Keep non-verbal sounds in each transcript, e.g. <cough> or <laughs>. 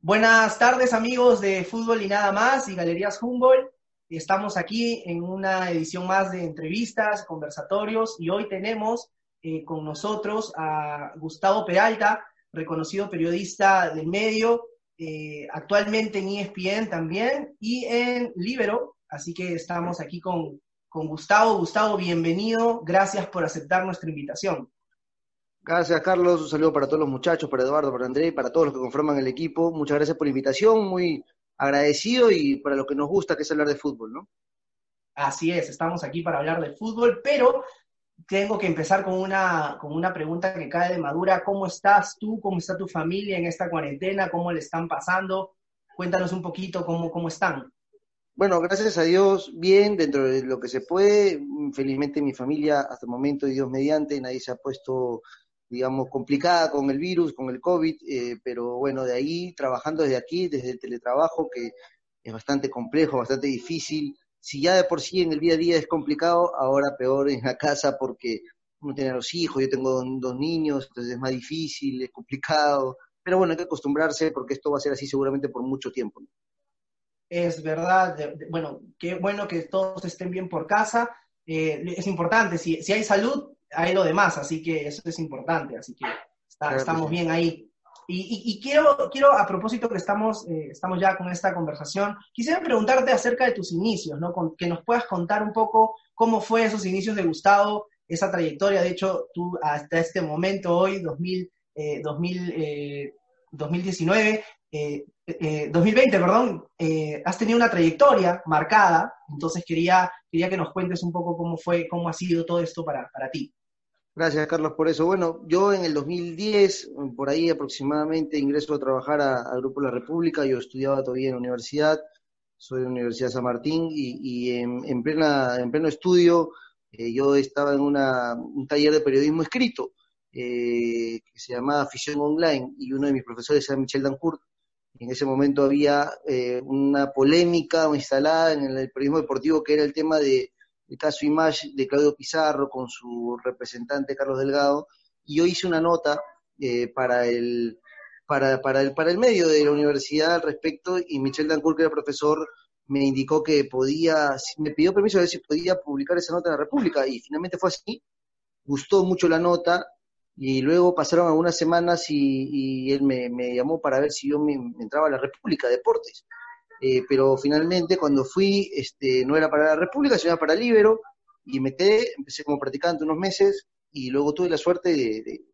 Buenas tardes amigos de Fútbol y Nada Más y Galerías Humboldt. Estamos aquí en una edición más de entrevistas, conversatorios y hoy tenemos eh, con nosotros a Gustavo Peralta, reconocido periodista del medio, eh, actualmente en ESPN también y en Libero. Así que estamos aquí con, con Gustavo. Gustavo, bienvenido. Gracias por aceptar nuestra invitación. Gracias, Carlos. Un saludo para todos los muchachos, para Eduardo, para André, para todos los que conforman el equipo. Muchas gracias por la invitación, muy agradecido y para lo que nos gusta, que es hablar de fútbol, ¿no? Así es, estamos aquí para hablar de fútbol, pero tengo que empezar con una, con una pregunta que cae de madura. ¿Cómo estás tú? ¿Cómo está tu familia en esta cuarentena? ¿Cómo le están pasando? Cuéntanos un poquito cómo, cómo están. Bueno, gracias a Dios, bien, dentro de lo que se puede. Felizmente mi familia, hasta el momento, Dios mediante, nadie se ha puesto digamos, complicada con el virus, con el COVID, eh, pero bueno, de ahí, trabajando desde aquí, desde el teletrabajo, que es bastante complejo, bastante difícil. Si ya de por sí en el día a día es complicado, ahora peor en la casa porque uno tiene a los hijos, yo tengo dos niños, entonces es más difícil, es complicado, pero bueno, hay que acostumbrarse porque esto va a ser así seguramente por mucho tiempo. Es verdad, bueno, qué bueno que todos estén bien por casa, eh, es importante, si, si hay salud, hay lo demás, así que eso es importante, así que estamos bien ahí. Y, quiero, quiero, a propósito que estamos, eh, estamos ya con esta conversación, quisiera preguntarte acerca de tus inicios, ¿no? que nos puedas contar un poco cómo fue esos inicios de Gustavo, esa trayectoria. De hecho, tú hasta este momento, hoy, 2000, 2000, 2019, 2020, perdón, eh, has tenido una trayectoria marcada, entonces quería, quería que nos cuentes un poco cómo fue, cómo ha sido todo esto para, para ti. Gracias, Carlos, por eso. Bueno, yo en el 2010, por ahí aproximadamente, ingreso a trabajar al Grupo La República. Yo estudiaba todavía en la universidad, soy de la Universidad San Martín, y, en, plena, en pleno estudio eh, yo estaba en un taller de periodismo escrito eh, que se llamaba Afición Online, y uno de mis profesores era Michel Dancourt. En ese momento había eh, una polémica instalada en el periodismo deportivo que era el tema de caso Image de Claudio Pizarro con su representante Carlos Delgado, y yo hice una nota eh, para, el, para, para, el, para el medio de la universidad al respecto, y Michel Dancourt, que era profesor, me indicó que podía, me pidió permiso de ver si podía publicar esa nota en la República, y finalmente fue así, gustó mucho la nota, y luego pasaron algunas semanas y, él me, llamó para ver si yo me, me entraba a la República Deportes. Eh, pero finalmente cuando fui, este, no era para la República, sino para Libero, y me quedé, empecé como practicante unos meses, y luego tuve la suerte de,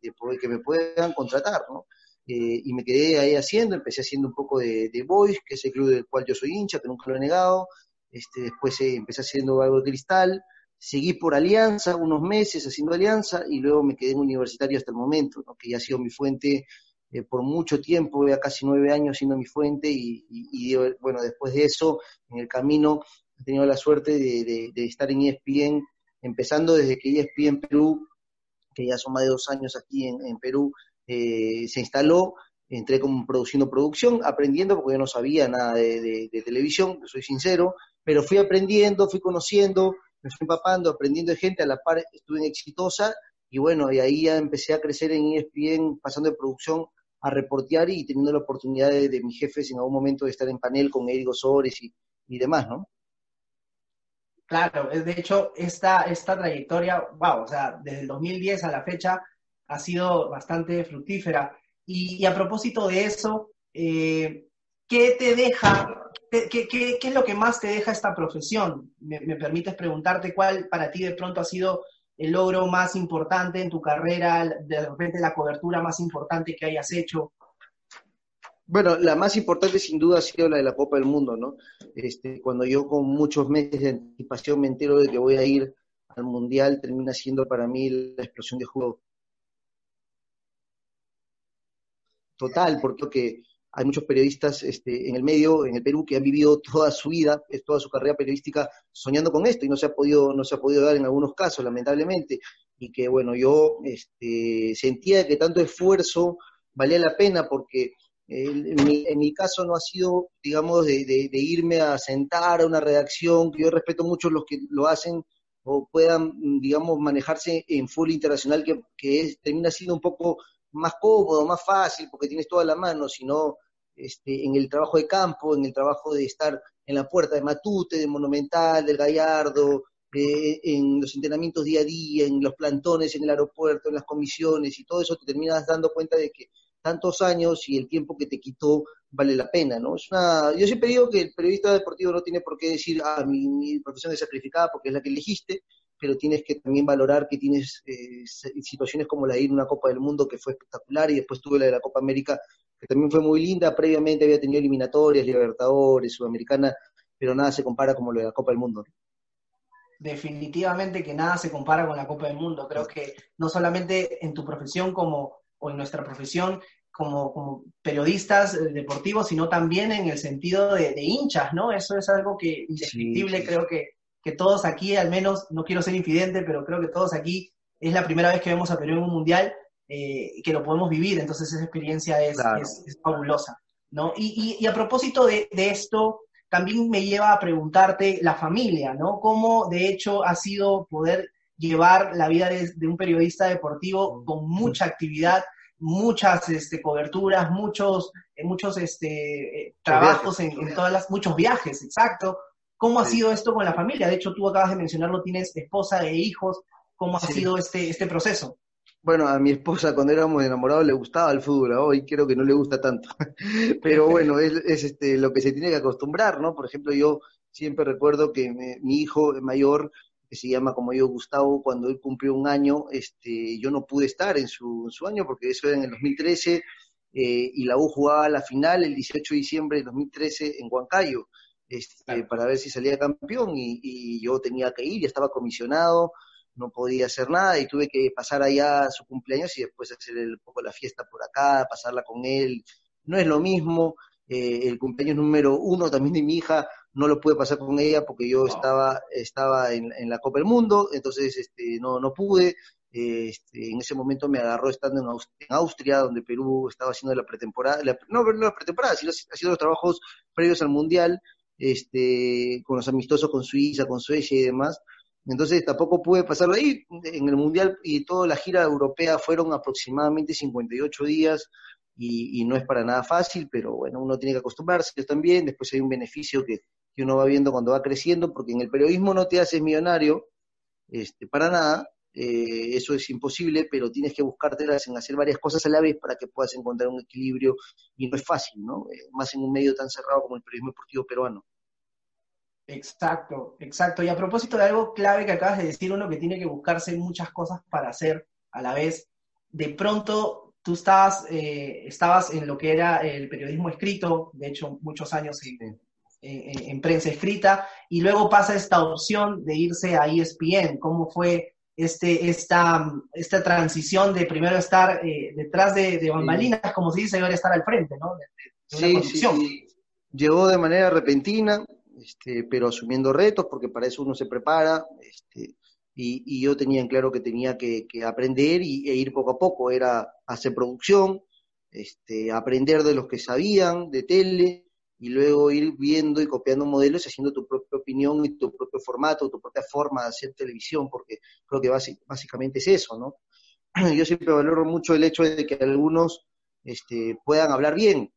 que me puedan contratar, ¿no? Eh, y me quedé ahí haciendo, empecé haciendo un poco de, de Boys, que es el club del cual yo soy hincha, que nunca lo he negado, este, después eh, empecé haciendo algo de cristal, seguí por Alianza unos meses haciendo Alianza, y luego me quedé en Universitario hasta el momento, ¿no? que ya ha sido mi fuente eh, por mucho tiempo, ya casi nueve años siendo mi fuente y, bueno, después de eso, en el camino he tenido la suerte de, estar en ESPN, empezando desde que ESPN Perú, que ya son más de dos años aquí en, Perú, eh, se instaló, entré como produciendo producción, aprendiendo, porque yo no sabía nada de, televisión, soy sincero, pero fui aprendiendo, fui conociendo, me fui empapando, aprendiendo de gente, a la par estuve Exitosa, y bueno, y ahí ya empecé a crecer en ESPN, pasando de producción a reportear y teniendo la oportunidad de, mis jefes en algún momento de estar en panel con Erigo Sores y, y demás, ¿no? Claro, de hecho, esta, esta trayectoria, wow, o sea, desde el 2010 a la fecha ha sido bastante fructífera. Y, a propósito de eso, eh, ¿qué te deja, qué, qué, qué, es lo que más te deja esta profesión? ¿Me, ¿Me, permites preguntarte cuál para ti de pronto ha sido el logro más importante en tu carrera, de repente la cobertura más importante que hayas hecho? Bueno, la más importante sin duda ha sido la de la Copa del Mundo, ¿no? Este, cuando yo con muchos meses de anticipación me entero de que voy a ir al Mundial, termina siendo para mí la explosión de juego total, porque hay muchos periodistas este, en el medio, en el Perú, que han vivido toda su vida, toda su carrera periodística soñando con esto y no se ha podido, no se ha podido dar en algunos casos, lamentablemente. Y que bueno, yo este, sentía que tanto esfuerzo valía la pena porque en, mi, caso no ha sido, digamos, de, irme a sentar a una redacción, que yo respeto mucho los que lo hacen o puedan, digamos, manejarse en full internacional, que, que es, termina siendo un poco más cómodo, más fácil, porque tienes toda la mano, sino este, en el trabajo de campo, en el trabajo de estar en la puerta de Matute, de Monumental, del Gallardo, eh, en los entrenamientos día a día, en los plantones en el aeropuerto, en las comisiones y todo eso, te terminas dando cuenta de que tantos años y el tiempo que te quitó vale la pena, ¿no? Es una, yo siempre digo que el periodista deportivo no tiene por qué decir, ah, mi, profesión es sacrificada porque es la que elegiste, pero tienes que también valorar que tienes eh, situaciones como la de ir a una Copa del Mundo que fue espectacular y después tuve la de la Copa América que también fue muy linda, previamente había tenido eliminatorias, Libertadores, Sudamericana, pero nada se compara como lo de la Copa del Mundo. Definitivamente que nada se compara con la Copa del Mundo. Creo que no solamente en tu profesión como, o en nuestra profesión como, como periodistas eh, deportivos, sino también en el sentido de, hinchas, ¿no? Eso es algo que indescriptible, creo que, que todos aquí, al menos, no quiero ser infidente, pero creo que todos aquí es la primera vez que vemos a Perú en un mundial eh, que lo podemos vivir, entonces esa experiencia es, es, fabulosa. ¿no? Y, y, a propósito de, de, esto, también me lleva a preguntarte la familia, ¿no? ¿Cómo de hecho ha sido poder llevar la vida de, de un periodista deportivo con mucha actividad, muchas este, coberturas, muchos, eh, muchos este, eh, trabajos en, en, todas las, muchos viajes, exacto. ¿Cómo ha sido esto con la familia? De hecho, tú acabas de mencionarlo, tienes esposa e hijos. ¿Cómo ha sido este, este proceso? Bueno, a mi esposa cuando éramos enamorados le gustaba el fútbol, hoy creo que no le gusta tanto. <laughs> Pero bueno, es, este, lo que se tiene que acostumbrar, ¿no? Por ejemplo, yo siempre recuerdo que mi hijo mayor, que se llama como yo Gustavo, cuando él cumplió un año, este, yo no pude estar en su, su año porque eso era en el 2013 eh, y la U jugaba la final el 18 de diciembre del 2013 en Huancayo. Este, para ver si salía campeón y, y, yo tenía que ir, ya estaba comisionado, no podía hacer nada y tuve que pasar allá su cumpleaños y después hacer un poco la fiesta por acá, pasarla con él. No es lo mismo, eh, el cumpleaños número uno también de mi hija no lo pude pasar con ella porque yo estaba, estaba en, la Copa del Mundo, entonces este, no, no pude. Este, en ese momento me agarró estando en, Austria, donde Perú estaba haciendo la pretemporada, no, no la pretemporada, sino haciendo los trabajos previos al Mundial, este, con los amistosos con Suiza, con Suecia y demás. Entonces tampoco pude pasarlo ahí. En el Mundial y toda la gira europea fueron aproximadamente 58 días y, no es para nada fácil, pero bueno, uno tiene que acostumbrarse también. Después hay un beneficio que, uno va viendo cuando va creciendo, porque en el periodismo no te haces millonario, este, para nada, eh, eso es imposible, pero tienes que buscártelas en hacer varias cosas a la vez para que puedas encontrar un equilibrio y no es fácil, ¿no? Eh, más en un medio tan cerrado como el periodismo deportivo peruano. Exacto, exacto. Y a propósito de algo clave que acabas de decir, uno que tiene que buscarse muchas cosas para hacer a la vez, de pronto tú estabas, eh, estabas en lo que era el periodismo escrito, de hecho muchos años en, prensa escrita, y luego pasa esta opción de irse a ESPN. ¿Cómo fue este, esta, esta transición de primero estar eh, detrás de, de, bambalinas, como se dice, y ahora estar al frente, ¿no? sí, sí, sí. Llegó de manera repentina, este, pero asumiendo retos, porque para eso uno se prepara, este, y, yo tenía en claro que tenía que, aprender y, e ir poco a poco, era hacer producción, este, aprender de los que sabían de tele, y luego ir viendo y copiando modelos y haciendo tu propia opinión y tu propio formato, tu propia forma de hacer televisión, porque creo que básicamente es eso, ¿no? <clears throat> Yo siempre valoro mucho el hecho de que algunos este, puedan hablar bien,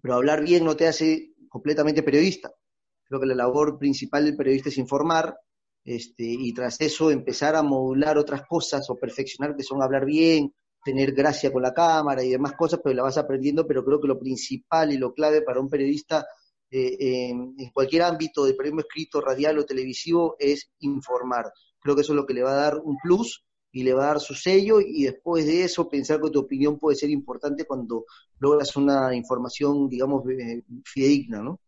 pero hablar bien no te hace completamente periodista. Creo que la labor principal del periodista es informar este, y tras eso empezar a modular otras cosas o perfeccionar, que son hablar bien, tener gracia con la cámara y demás cosas, pero la vas aprendiendo, pero creo que lo principal y lo clave para un periodista eh, en, cualquier ámbito de periodismo escrito, radial o televisivo es informar. Creo que eso es lo que le va a dar un plus y le va a dar su sello y después de eso pensar que tu opinión puede ser importante cuando logras una información, digamos, eh, fidedigna, ¿no?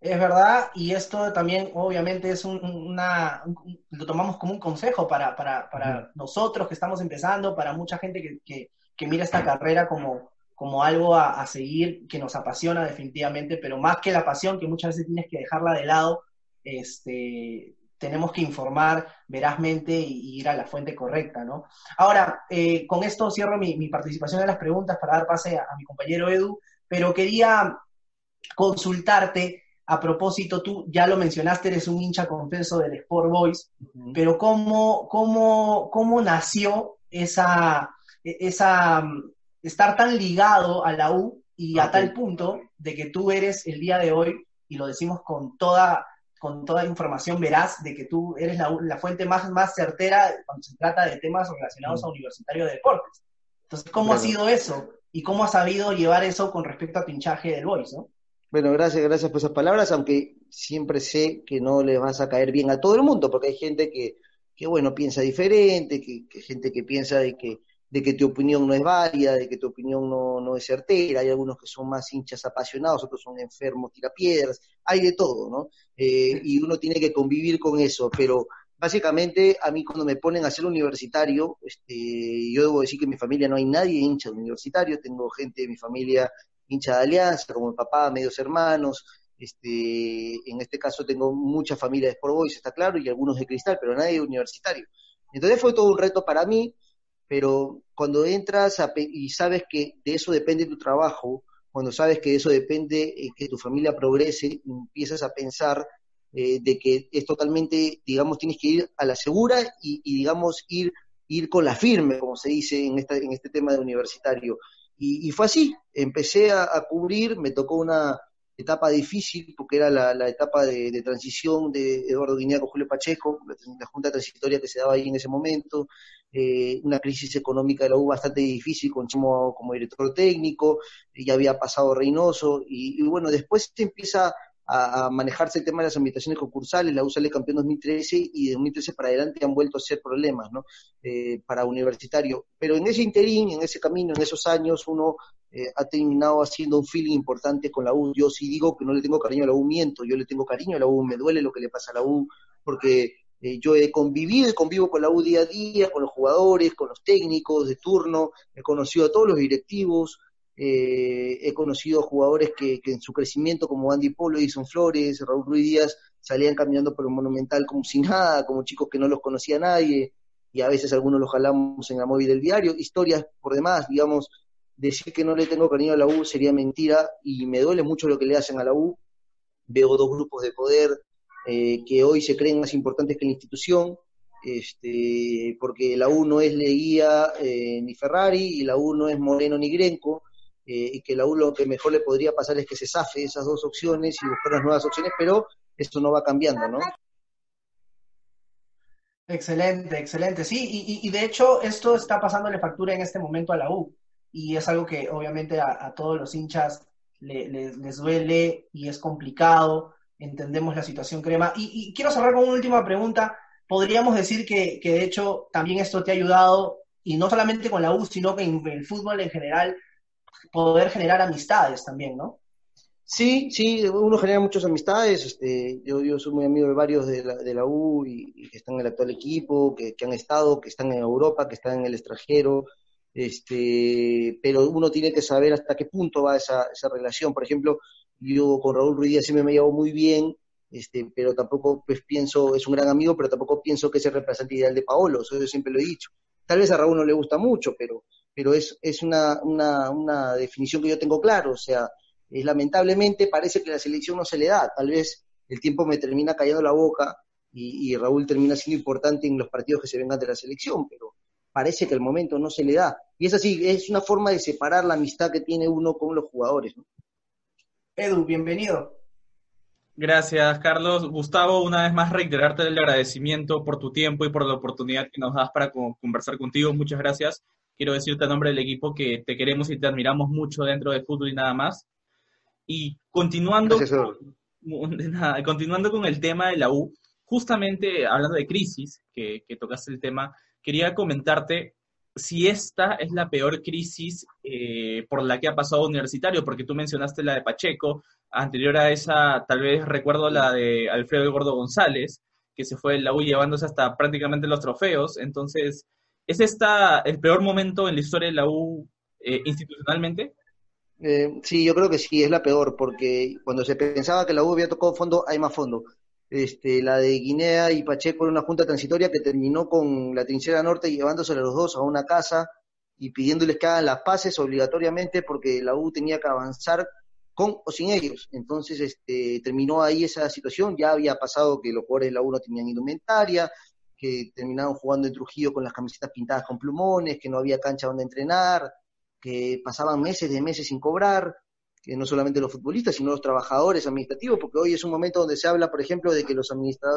Es verdad, y esto también obviamente es una, lo tomamos como un consejo para, para, para nosotros que estamos empezando, para mucha gente que, que, mira esta carrera como, como algo a, seguir, que nos apasiona definitivamente, pero más que la pasión, que muchas veces tienes que dejarla de lado, este, tenemos que informar verazmente y, ir a la fuente correcta, ¿no? Ahora, eh, con esto cierro mi, mi, participación en las preguntas para dar pase a mi compañero Edu, pero quería consultarte a propósito, tú ya lo mencionaste, eres un hincha confeso del Sport Boys, pero ¿cómo, cómo, cómo nació esa, esa, estar tan ligado a la U y a tal punto de que tú eres el día de hoy, y lo decimos con toda, con toda información veraz, de que tú eres la, la fuente más, más certera cuando se trata de temas relacionados a Universitario de Deportes. Entonces, ¿cómo ha sido eso? ¿Y cómo has sabido llevar eso con respecto a tu hinchaje del Boys, no? Bueno, gracias, gracias por esas palabras, aunque siempre sé que no le vas a caer bien a todo el mundo, porque hay gente que, que bueno, piensa diferente, que, que gente que piensa de que, de que tu opinión no es válida, de que tu opinión no, no es certera, hay algunos que son más hinchas apasionados, otros son enfermos, tirapiedras, hay de todo, ¿no? Eh, y uno tiene que convivir con eso, pero básicamente a mí cuando me ponen a ser universitario, este, yo debo decir que en mi familia no hay nadie hincha de universitario, tengo gente de mi familia hincha de Alianza, como mi papá, medios hermanos, este, en este caso tengo mucha familia de Sport Boys, está claro, y algunos de Cristal, pero nadie universitario. Entonces fue todo un reto para mí, pero cuando entras y sabes que de eso depende tu trabajo, cuando sabes que de eso depende eh, que tu familia progrese, empiezas a pensar eh, de que es totalmente, digamos, tienes que ir a la segura y, digamos, ir, ir con la firme, como se dice en, esta, en este tema de universitario. Y, fue así, empecé a, cubrir, me tocó una etapa difícil, porque era la, etapa de, transición de Eduardo Guinea con Julio Pacheco, la, junta transitoria que se daba ahí en ese momento, eh, una crisis económica de la U bastante difícil con Chimo como director técnico, ya había pasado Reynoso, y, y bueno, después se empieza a, manejarse el tema de las invitaciones concursales, la U sale campeón 2013 y de 2013 para adelante han vuelto a ser problemas, ¿no? Eh, para universitario. Pero en ese interín, en ese camino, en esos años, uno eh, ha terminado haciendo un feeling importante con la U. Yo sí digo que no le tengo cariño a la U, miento, yo le tengo cariño a la U, me duele lo que le pasa a la U, porque eh, yo he convivido y convivo con la U día a día, con los jugadores, con los técnicos de turno, he conocido a todos los directivos, eh, he conocido jugadores que, en su crecimiento, como Andy Polo, Edison Flores, Raúl Ruiz Díaz, salían caminando por el Monumental como sin <laughs> nada, como chicos que no los conocía nadie, y a veces algunos los jalamos en la móvil del diario. Historias por demás, digamos, decir que no le tengo cariño a la U sería mentira, y me duele mucho lo que le hacen a la U. Veo dos grupos de poder eh, que hoy se creen más importantes que la institución, este, porque la U no es Leguía eh, ni Ferrari, y la U no es Moreno ni Grenco, eh, y que la U lo que mejor le podría pasar es que se zafe esas dos opciones y buscar las nuevas opciones, pero esto no va cambiando, ¿no? Excelente, excelente. Sí, y, de hecho esto está pasándole factura en este momento a la U y es algo que obviamente a, todos los hinchas les duele y es complicado, entendemos la situación crema. Y, quiero cerrar con una última pregunta. Podríamos decir que, que, de hecho también esto te ha ayudado, y no solamente con la U, sino que en el fútbol en general, poder generar amistades también, ¿no? Sí, sí, uno genera muchas amistades. Este, yo, yo soy muy amigo de varios de la, de la U y, que están en el actual equipo, que, han estado, que están en Europa, que están en el extranjero. Este, pero uno tiene que saber hasta qué punto va esa, esa relación. Por ejemplo, yo con Raúl Ruiz siempre me llevo muy bien, este, pero tampoco pues, pienso, es un gran amigo, pero tampoco pienso que es el representante ideal de Paolo, eso yo siempre lo he dicho. Tal vez a Raúl no le gusta mucho, pero pero es, es una, una, una definición que yo tengo claro, o sea, lamentablemente parece que la selección no se le da, tal vez el tiempo me termina cayendo la boca y, Raúl termina siendo importante en los partidos que se vengan de la selección, pero parece que el momento no se le da. Y es así, es una forma de separar la amistad que tiene uno con los jugadores. Edu, bienvenido. Gracias, Carlos. Gustavo, una vez más reiterarte el agradecimiento por tu tiempo y por la oportunidad que nos das para conversar contigo. Muchas gracias quiero decirte a nombre del equipo que te queremos y te admiramos mucho dentro de fútbol y nada más. Y continuando, con, <laughs> continuando con el tema de la U, justamente hablando de crisis, que, tocaste el tema, quería comentarte si esta es la peor crisis eh, por la que ha pasado Universitario, porque tú mencionaste la de Pacheco, anterior a esa, tal vez recuerdo la de Alfredo Gordo González, que se fue la U llevándose hasta prácticamente los trofeos, entonces ¿Es esta el peor momento en la historia de la U eh, institucionalmente? Eh, sí, yo creo que sí, es la peor, porque cuando se pensaba que la U había tocado fondo, hay más fondo. Este, la de Guinea y Pacheco era una junta transitoria que terminó con la trinchera norte llevándose a los dos a una casa y pidiéndoles que hagan las paces obligatoriamente porque la U tenía que avanzar con o sin ellos. Entonces, este, terminó ahí esa situación, ya había pasado que los jugadores de la U no tenían indumentaria, que terminaban jugando en Trujillo con las camisetas pintadas con plumones, que no había cancha donde entrenar, que pasaban meses de meses sin cobrar, que no solamente los futbolistas, sino los trabajadores administrativos, porque hoy es un momento donde se habla, por ejemplo, de que los,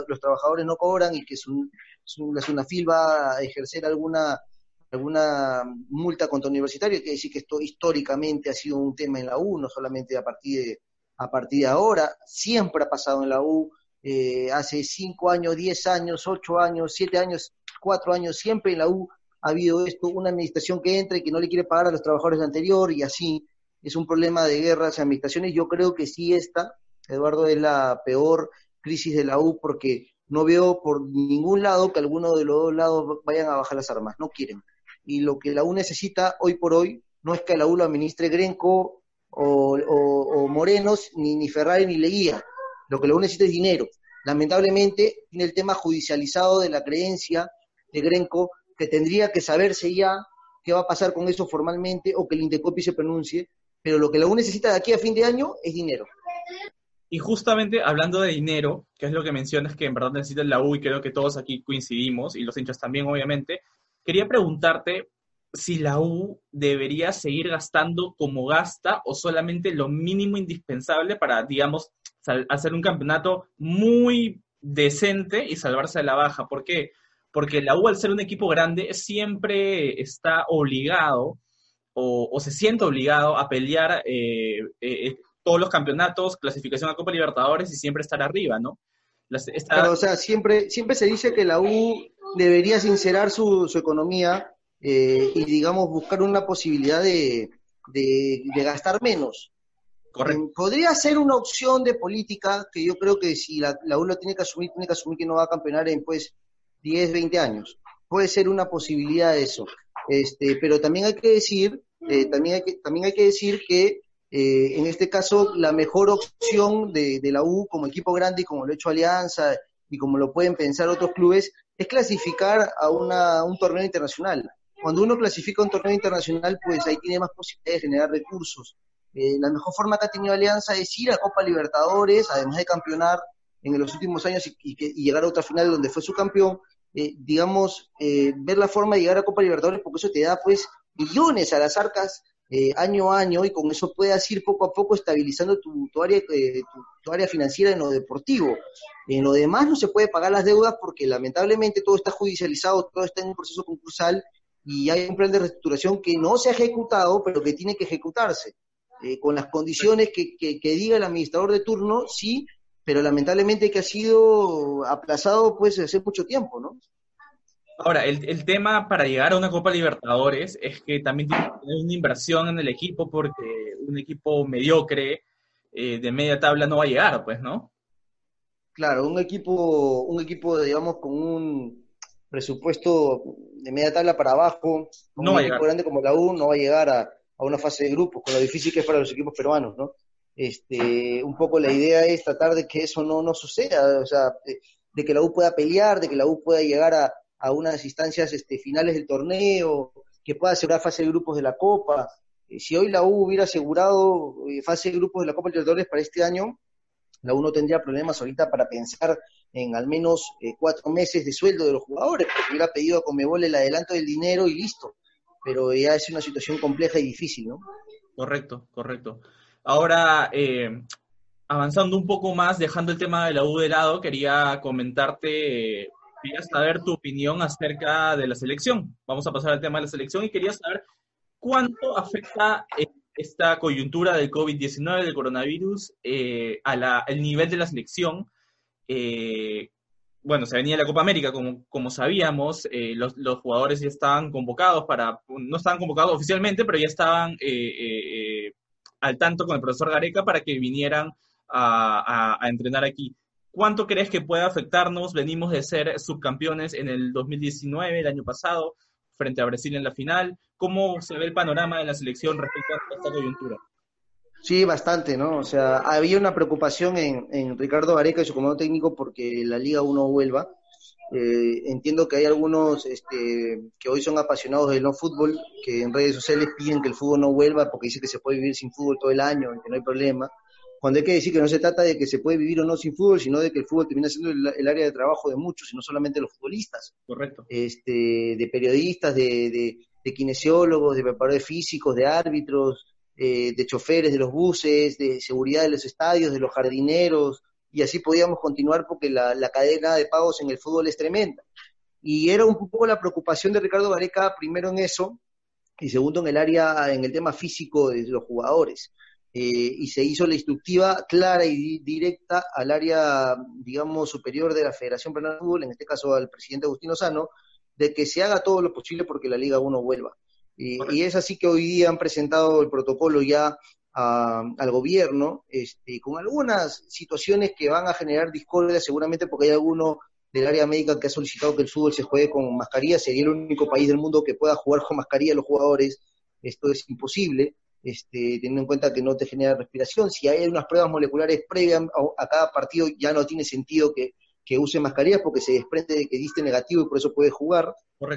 los trabajadores no cobran y que la SUNAFIL va a ejercer alguna alguna multa contra universitario, que decir que esto históricamente ha sido un tema en la U, no solamente a partir de, a partir de ahora, siempre ha pasado en la U, eh, hace cinco años, diez años, ocho años, siete años, cuatro años, siempre en la U ha habido esto, una administración que entra y que no le quiere pagar a los trabajadores anterior y así, es un problema de guerras y administraciones, yo creo que sí esta, Eduardo, es la peor crisis de la U porque no veo por ningún lado que alguno de los dos lados vayan a bajar las armas, no quieren y lo que la U necesita hoy por hoy no es que la U lo administre Grenco o, Morenos, ni, ni Ferrari ni Leguía. Lo que U necesita es dinero. Lamentablemente tiene el tema judicializado de la creencia de Grenco que tendría que saberse ya qué va a pasar con eso formalmente o que el Indecopi se pronuncie, pero lo que la U necesita de aquí a fin de año es dinero. Y justamente hablando de dinero, que es lo que mencionas que en verdad necesita la U y creo que todos aquí coincidimos, y los hinchas también obviamente, Quería preguntarte si la U debería seguir gastando como gasta o solamente lo mínimo indispensable para, digamos, hacer un campeonato muy decente y salvarse de la baja. ¿Por qué? Porque la U, al ser un equipo grande, siempre está obligado o, se siente obligado a pelear eh, eh, todos los campeonatos, clasificación a Copa Libertadores y siempre estar arriba, ¿no? o sea, siempre, siempre se dice que la U debería sincerar su, su economía eh, y, digamos, buscar una posibilidad de, de, gastar menos. Correcto. Podría ser una opción de política que yo creo que si la, U lo tiene que asumir, tiene que asumir que no va a campeonar en pues 10, 20 años. Puede ser una posibilidad eso. Este, pero también hay que decir, eh, también, hay que, también hay que decir que eh, en este caso la mejor opción de, de, la U como equipo grande y como lo ha hecho Alianza y como lo pueden pensar otros clubes es clasificar a una, un torneo internacional. Cuando uno clasifica a un torneo internacional, pues ahí tiene más posibilidades de generar recursos. Eh, la mejor forma que ha tenido Alianza es ir a Copa Libertadores, además de campeonar en los últimos años y, llegar a otra final donde fue su campeón, eh, digamos, eh, ver la forma de llegar a Copa Libertadores, porque eso te da pues millones a las arcas año a año y con eso puedes ir poco a poco estabilizando tu, área, tu área financiera en lo deportivo. En lo demás no se puede pagar las deudas porque lamentablemente todo está judicializado, todo está en un proceso concursal y hay un plan de reestructuración que no se ha ejecutado, pero que tiene que ejecutarse. Eh, con las condiciones que, que, diga el administrador de turno, sí, pero lamentablemente que ha sido aplazado pues hace mucho tiempo, ¿no? Ahora, el, el, tema para llegar a una Copa Libertadores es que también tiene que tener una inversión en el equipo porque un equipo mediocre eh, de media tabla no va a llegar, pues, ¿no? Claro, un equipo, un equipo, digamos, con un presupuesto de media tabla para abajo, no un equipo grande como la U, no va a llegar a, una fase de grupos, con lo difícil que es para los equipos peruanos, ¿no? Este, un poco la idea es tratar de que eso no, no suceda, o sea, de, que la U pueda pelear, de que la U pueda llegar a, a unas instancias este, finales del torneo, que pueda asegurar fase de grupos de la Copa, eh, si hoy la U hubiera asegurado eh, fase de grupos de la Copa Libertadores para este año, la U no tendría problemas ahorita para pensar en al menos eh, cuatro meses de sueldo de los jugadores, porque hubiera pedido a Comebol el adelanto del dinero y listo. Pero ya es una situación compleja y difícil, ¿no? Correcto, correcto. Ahora, avanzando un poco más, dejando el tema de la U de lado, quería comentarte, quería saber tu opinión acerca de la selección. Vamos a pasar al tema de la selección y quería saber ¿cuánto afecta eh, esta coyuntura del COVID-19, del coronavirus, eh, al nivel de la selección? Eh, bueno, se venía la Copa América, como, como sabíamos, los, jugadores ya estaban convocados para, no estaban convocados oficialmente, pero ya estaban al tanto con el profesor Gareca para que vinieran a, a entrenar aquí. ¿Cuánto crees que puede afectarnos? Venimos de ser subcampeones en el 2019, el año pasado frente a Brasil en la final. ¿Cómo se ve el panorama de la selección respecto a esta coyuntura? Sí, bastante, ¿no? O sea, había una preocupación en, Ricardo Areca y su comando técnico porque la Liga 1 vuelva. Eh, entiendo que hay algunos este, que hoy son apasionados del no fútbol, que en redes sociales piden que el fútbol no vuelva porque dice que se puede vivir sin fútbol todo el año y que no hay problema. Cuando hay que decir que no se trata de que se puede vivir o no sin fútbol, sino de que el fútbol termina siendo el, área de trabajo de muchos y no solamente de los futbolistas. Correcto. Este, de periodistas, de, de, kinesiólogos, de preparadores físicos, de árbitros, eh, de choferes de los buses, de seguridad de los estadios, de los jardineros, y así podíamos continuar porque la, cadena de pagos en el fútbol es tremenda. Y era un poco la preocupación de Ricardo Vareca, primero en eso, y segundo en el área, en el tema físico de los jugadores. Eh, y se hizo la instructiva clara y directa al área, digamos, superior de la Federación Peruana de Fútbol, en este caso al presidente Agustino Sano, de que se haga todo lo posible porque la Liga 1 vuelva. Y es así que hoy día han presentado el protocolo ya al gobierno, este, con algunas situaciones que van a generar discordia seguramente porque hay alguno del área médica que ha solicitado que el fútbol se juegue con mascarilla, sería el único país del mundo que pueda jugar con mascarilla los jugadores, esto es imposible, este, teniendo en cuenta que no te genera respiración, si hay unas pruebas moleculares previas a, cada partido ya no tiene sentido que, que use mascarillas porque se desprende de que diste negativo y por eso puede jugar,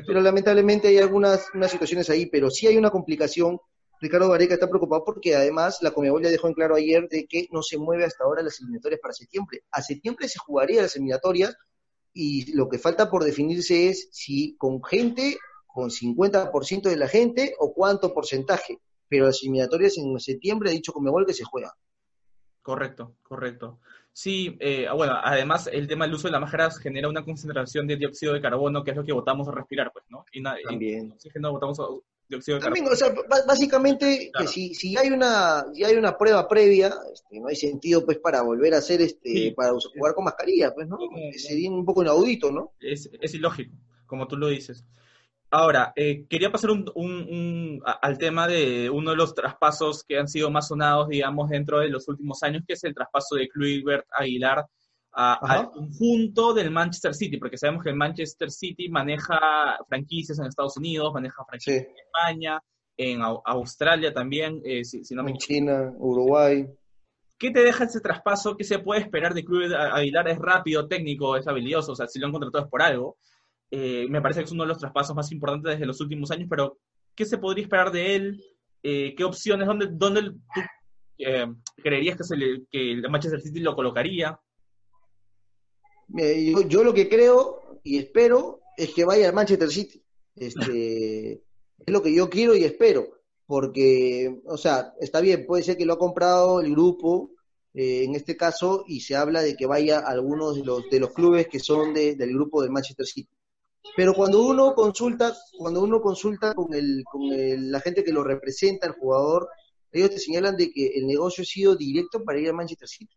pero lamentablemente hay algunas unas situaciones ahí, pero sí hay una complicación Ricardo Vareca está preocupado porque además la Comebol ya dejó en claro ayer de que no se mueve hasta ahora las eliminatorias para septiembre. A septiembre se jugaría las eliminatorias y lo que falta por definirse es si con gente, con 50% de la gente o cuánto porcentaje. Pero las eliminatorias en septiembre ha dicho Comebol que se juega. Correcto, correcto. Sí, eh, bueno, además el tema del uso de las máscaras genera una concentración de dióxido de carbono, que es lo que botamos a respirar, pues, ¿no? Y, También. oxígeno botamos también, o sea, básicamente que si, si hay una si hay una prueba previa, este, no hay sentido pues para volver a hacer este para jugar con mascarilla, pues, ¿no? Sería un poco inaudito, ¿no? Es, es ilógico, como tú lo dices. Ahora, eh, quería pasar un, un, al tema de uno de los traspasos que han sido más sonados, digamos, dentro de los últimos años, que es el traspaso de Kluivert Aguilar al conjunto del Manchester City, porque sabemos que el Manchester City maneja franquicias en Estados Unidos, maneja franquicias en España, en Australia también, eh, si, no en China, Uruguay. ¿Qué te deja ese traspaso? ¿Qué se puede esperar de Club Aguilar? ¿Es rápido, técnico, es habilidoso? O sea, si lo han contratado es por algo. Eh, me parece que es uno de los traspasos más importantes desde los últimos años, pero ¿qué se podría esperar de él? Eh, ¿Qué opciones? ¿Dónde, dónde tú creerías que, se que el Manchester City lo colocaría? yo, lo que creo y espero es que vaya al Manchester City. Este, <laughs> es lo que yo quiero y espero. Porque, o sea, está bien, puede ser que lo ha comprado el grupo, eh, en este caso, y se habla de que vaya a algunos de los, de los clubes que son del grupo del Manchester City. Pero cuando uno consulta, cuando uno consulta con, el, con la gente que lo representa, el jugador, ellos te señalan de que el negocio ha sido directo para ir al Manchester City.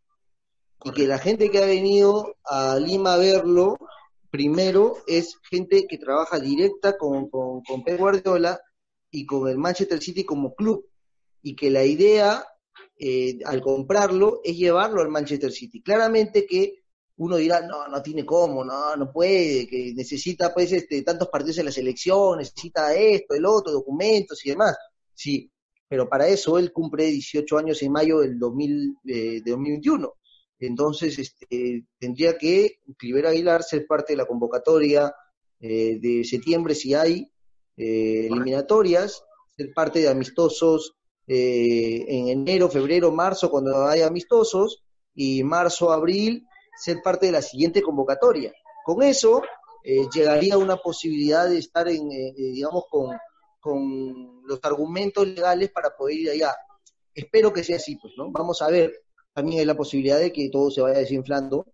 Y que la gente que ha venido a Lima a verlo, primero es gente que trabaja directa con, con, con Pep Guardiola y con el Manchester City como club, y que la idea eh, al comprarlo es llevarlo al Manchester City. Claramente que uno dirá, no, no tiene cómo, no, no puede, que necesita pues este, tantos partidos en la selección, necesita esto, el otro, documentos y demás. Sí, pero para eso él cumple 18 años en mayo del 2000, eh, de 2021 entonces este, tendría que Cliver Aguilar ser parte de la convocatoria eh, de septiembre si hay eh, eliminatorias, ser parte de amistosos eh, en enero, febrero, marzo, cuando hay amistosos, y marzo, abril, ser parte de la siguiente convocatoria. Con eso llegaría una posibilidad de estar en, digamos, con, con los argumentos legales para poder ir allá. Espero que sea así, pues, ¿no? Vamos a ver también hay la posibilidad de que todo se vaya desinflando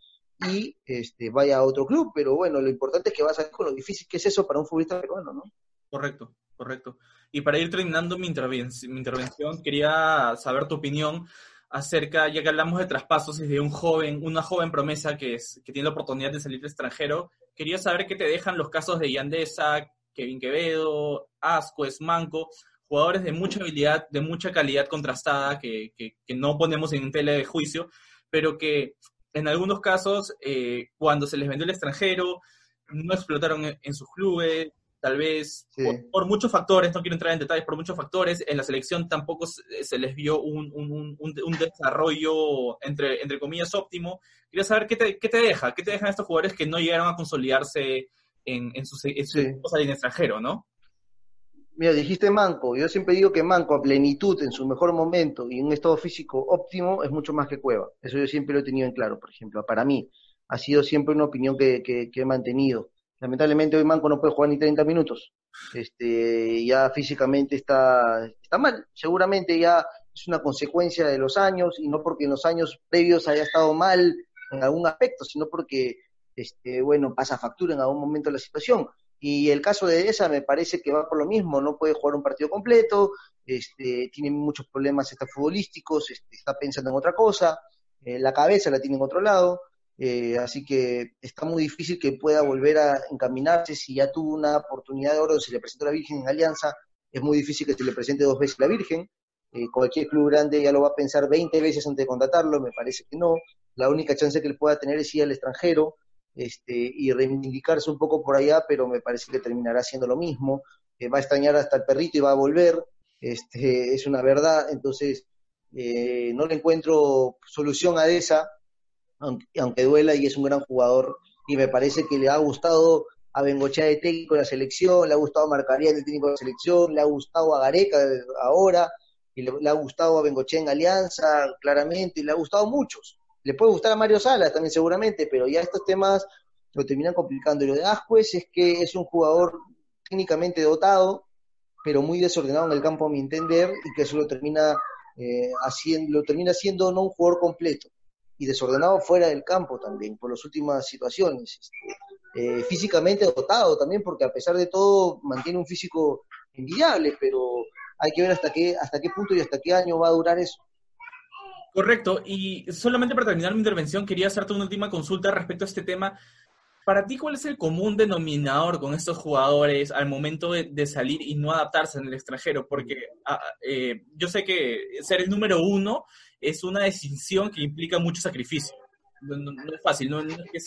y este, vaya a otro club, pero bueno, lo importante es que vas a ver con lo difícil que es eso para un futbolista peruano, ¿no? Correcto, correcto. Y para ir terminando mi, mi intervención, quería saber tu opinión acerca, ya que hablamos de traspasos y de un joven, una joven promesa que, es, que tiene la oportunidad de salir de extranjero, quería saber qué te dejan los casos de Yandesa, Kevin Quevedo, Asco, Esmanco, jugadores de mucha habilidad, de mucha calidad contrastada, que, no ponemos en tele de juicio, pero que en algunos casos, eh, cuando se les vendió el extranjero, no explotaron en, sus clubes, tal vez por, muchos factores, no quiero entrar en detalles, por muchos factores, en la selección tampoco se, les vio un, un, un, desarrollo, entre, entre comillas, óptimo. Quería saber qué te, qué te deja, qué te dejan estos jugadores que no llegaron a consolidarse en, en sus, en en extranjero, ¿no? Mira, dijiste Manco. Yo siempre digo que Manco a plenitud, en su mejor momento y en un estado físico óptimo, es mucho más que Cueva. Eso yo siempre lo he tenido en claro, por ejemplo. Para mí, ha sido siempre una opinión que, que he mantenido. Lamentablemente hoy Manco no puede jugar ni 30 minutos. Este, ya físicamente está, está mal. Seguramente ya es una consecuencia de los años y no porque en los años previos haya estado mal en algún aspecto, sino porque, este, bueno, pasa factura en algún momento la situación. Y el caso de esa me parece que va por lo mismo, no puede jugar un partido completo, este, tiene muchos problemas está futbolísticos, este, está pensando en otra cosa, eh, la cabeza la tiene en otro lado. Eh, así que está muy difícil que pueda volver a encaminarse. Si ya tuvo una oportunidad de oro, se le presentó la Virgen en Alianza, es muy difícil que se le presente dos veces la Virgen. Eh, cualquier club grande ya lo va a pensar 20 veces antes de contratarlo, me parece que no. La única chance que le pueda tener es ir al extranjero este, y reivindicarse un poco por allá, pero me parece que terminará siendo lo mismo. Eh, va a extrañar hasta el perrito y va a volver, este, es una verdad. Entonces, no le encuentro solución a esa aunque, duela y es un gran jugador y me parece que le ha gustado a Bengochea de técnico de la selección, le ha gustado a Marcaría de técnico de la selección, le ha gustado a Gareca ahora, y le, ha gustado a Bengochea en Alianza, claramente, y le ha gustado a muchos. Le puede gustar a Mario Salas también seguramente, pero ya estos temas lo terminan complicando. Y lo de Ascuez es que es un jugador técnicamente dotado, pero muy desordenado en el campo a mi entender, y que eso lo termina eh, haciendo, lo termina siendo no un jugador completo y desordenado fuera del campo también, por las últimas situaciones. Este, eh, físicamente dotado también, porque a pesar de todo mantiene un físico envidiable, pero hay que ver hasta qué, hasta qué punto y hasta qué año va a durar eso. Correcto, y solamente para terminar mi intervención, quería hacerte una última consulta respecto a este tema. Para ti, ¿cuál es el común denominador con estos jugadores al momento de, salir y no adaptarse en el extranjero? Porque ah, eh, yo sé que ser el número uno es una decisión que implica mucho sacrificio. No, es fácil, no, es que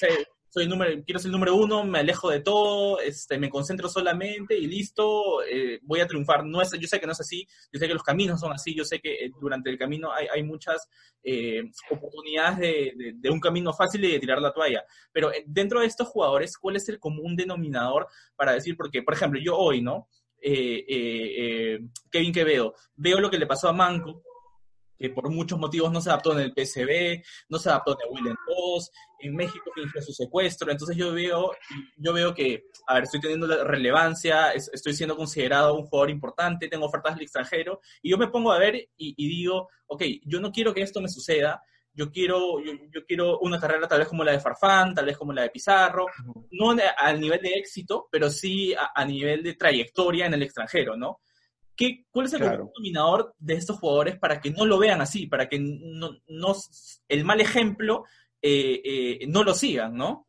soy número, quiero ser el número uno, me alejo de todo, este, me concentro solamente y listo, eh, voy a triunfar. No es, yo sé que no es así, yo sé que los caminos son así, yo sé que eh, durante el camino hay, hay muchas eh, oportunidades de, de, un camino fácil y de tirar la toalla. Pero dentro de estos jugadores, ¿cuál es el común denominador para decir? Porque, por ejemplo, yo hoy, ¿no? Kevin Quevedo, veo lo que le pasó a Manco, que por muchos motivos no se adaptó en el PCB, no se adaptó en el Willen 2, en México fingió su secuestro, entonces yo veo, yo veo que, a ver, estoy teniendo relevancia, estoy siendo considerado un jugador importante, tengo ofertas del extranjero, y yo me pongo a ver y, digo, ok, yo no quiero que esto me suceda, yo quiero, yo, quiero una carrera tal vez como la de Farfán, tal vez como la de Pizarro, no a nivel de éxito, pero sí a, a nivel de trayectoria en el extranjero, ¿no? ¿Cuál es el denominador de estos jugadores para que no lo vean así, para que no, el mal ejemplo eh, eh, no lo sigan, ¿no?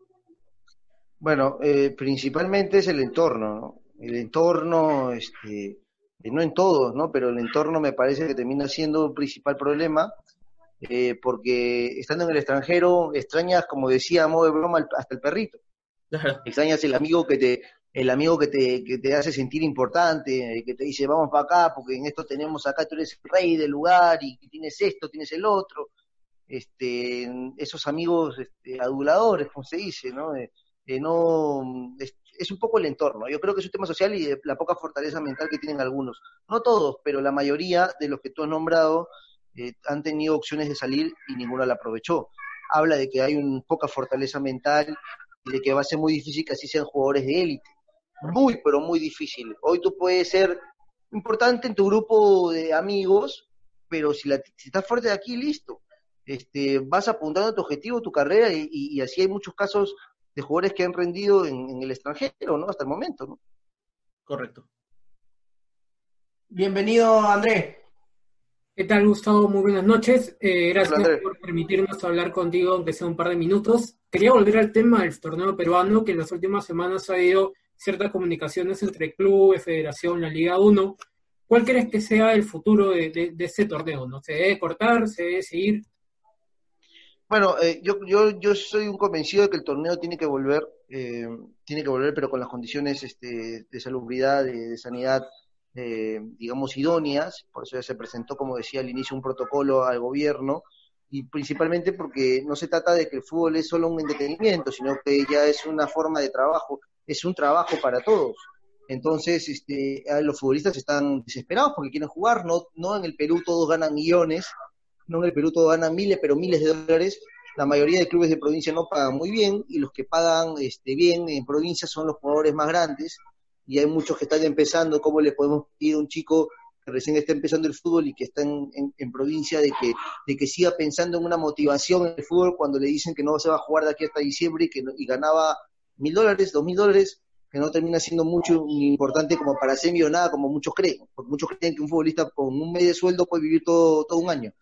Bueno, eh, principalmente es el entorno, ¿no? El entorno, este, no en todos, ¿no? Pero el entorno me parece que termina siendo un principal problema, porque estando en el extranjero extrañas, como decía a modo de broma, hasta el perrito. Extrañas el amigo que te, el amigo que te, que te hace sentir importante, que te dice vamos para acá porque en esto tenemos acá, tú eres el rey del lugar y tienes esto, tienes el otro. Este, esos amigos este, aduladores, como se dice, ¿no? Eh, eh, no es, un poco el entorno. Yo creo que es un tema social y la poca fortaleza mental que tienen algunos. No todos, pero la mayoría de los que tú has nombrado eh, han tenido opciones de salir y ninguno la aprovechó. Habla de que hay una poca fortaleza mental y de que va a ser muy difícil que así sean jugadores de élite muy, pero muy difícil. Hoy tú puedes ser importante en tu grupo de amigos, pero si, la, si estás fuerte de aquí, listo. Este, vas apuntando a tu objetivo, tu carrera, y, así hay muchos casos de jugadores que han rendido en, el extranjero, ¿no? Hasta el momento, ¿no? Correcto. Bienvenido, André. ¿Qué tal, Gustavo? Muy buenas noches. Eh, gracias por permitirnos hablar contigo, aunque sea un par de minutos. Quería volver al tema del torneo peruano, que en las últimas semanas ha ido ciertas comunicaciones entre clubes, federación, la Liga 1. ¿Cuál crees que sea el futuro de, de, ese torneo? ¿No se debe cortar? ¿Se debe seguir? Bueno, eh, yo, yo, soy un convencido de que el torneo tiene que volver, eh, tiene que volver, pero con las condiciones este, de salubridad, de, sanidad, eh, digamos, idóneas. Por eso ya se presentó, como decía al inicio, un protocolo al gobierno y principalmente porque no se trata de que el fútbol es solo un entretenimiento, sino que ya es una forma de trabajo, es un trabajo para todos. Entonces, este, los futbolistas están desesperados porque quieren jugar, no, no en el Perú todos ganan millones, no en el Perú todos ganan miles, pero miles de dólares. La mayoría de clubes de provincia no pagan muy bien y los que pagan este, bien en provincia son los jugadores más grandes y hay muchos que están empezando, ¿cómo le podemos pedir a un chico que recién está empezando el fútbol y que está en, provincia de que, de que siga pensando en una motivación en el fútbol cuando le dicen que no se va a jugar de aquí hasta diciembre y que y ganaba mil dólares, dos mil dólares, que no termina siendo mucho importante como para ser millonada como muchos creen, porque muchos creen que un futbolista con un medio sueldo puede vivir todo, todo un año.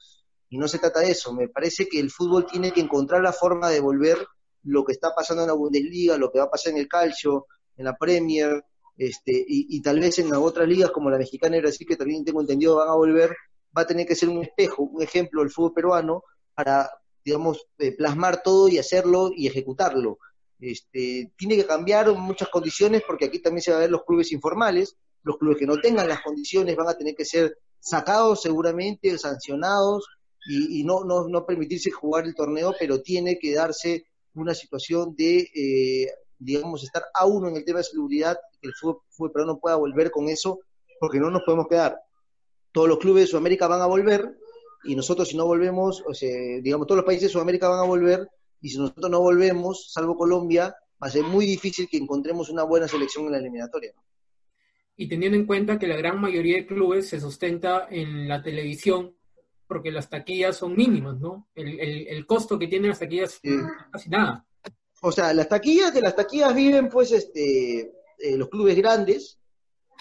Y no se trata de eso, me parece que el fútbol tiene que encontrar la forma de volver lo que está pasando en la Bundesliga, lo que va a pasar en el calcio, en la Premier, este, y, tal vez en otras ligas como la mexicana y Brasil, que también tengo entendido van a volver, va a tener que ser un espejo, un ejemplo del fútbol peruano para, digamos, eh, plasmar todo y hacerlo y ejecutarlo. Este, tiene que cambiar muchas condiciones porque aquí también se van a ver los clubes informales, los clubes que no tengan las condiciones van a tener que ser sacados seguramente, sancionados y, no, no, no, permitirse jugar el torneo, pero tiene que darse una situación de, eh, digamos, estar a uno en el tema de seguridad, que el fútbol, fútbol peruano pueda volver con eso, porque no nos podemos quedar. Todos los clubes de Sudamérica van a volver y nosotros si no volvemos, o sea, digamos, todos los países de Sudamérica van a volver y si nosotros no volvemos, salvo Colombia, va a ser muy difícil que encontremos una buena selección en la eliminatoria. Y teniendo en cuenta que la gran mayoría de clubes se sustenta en la televisión, porque las taquillas son mínimas, ¿no? El, costo que tienen las taquillas es casi nada. O sea, las taquillas, de las taquillas viven pues este eh, los clubes grandes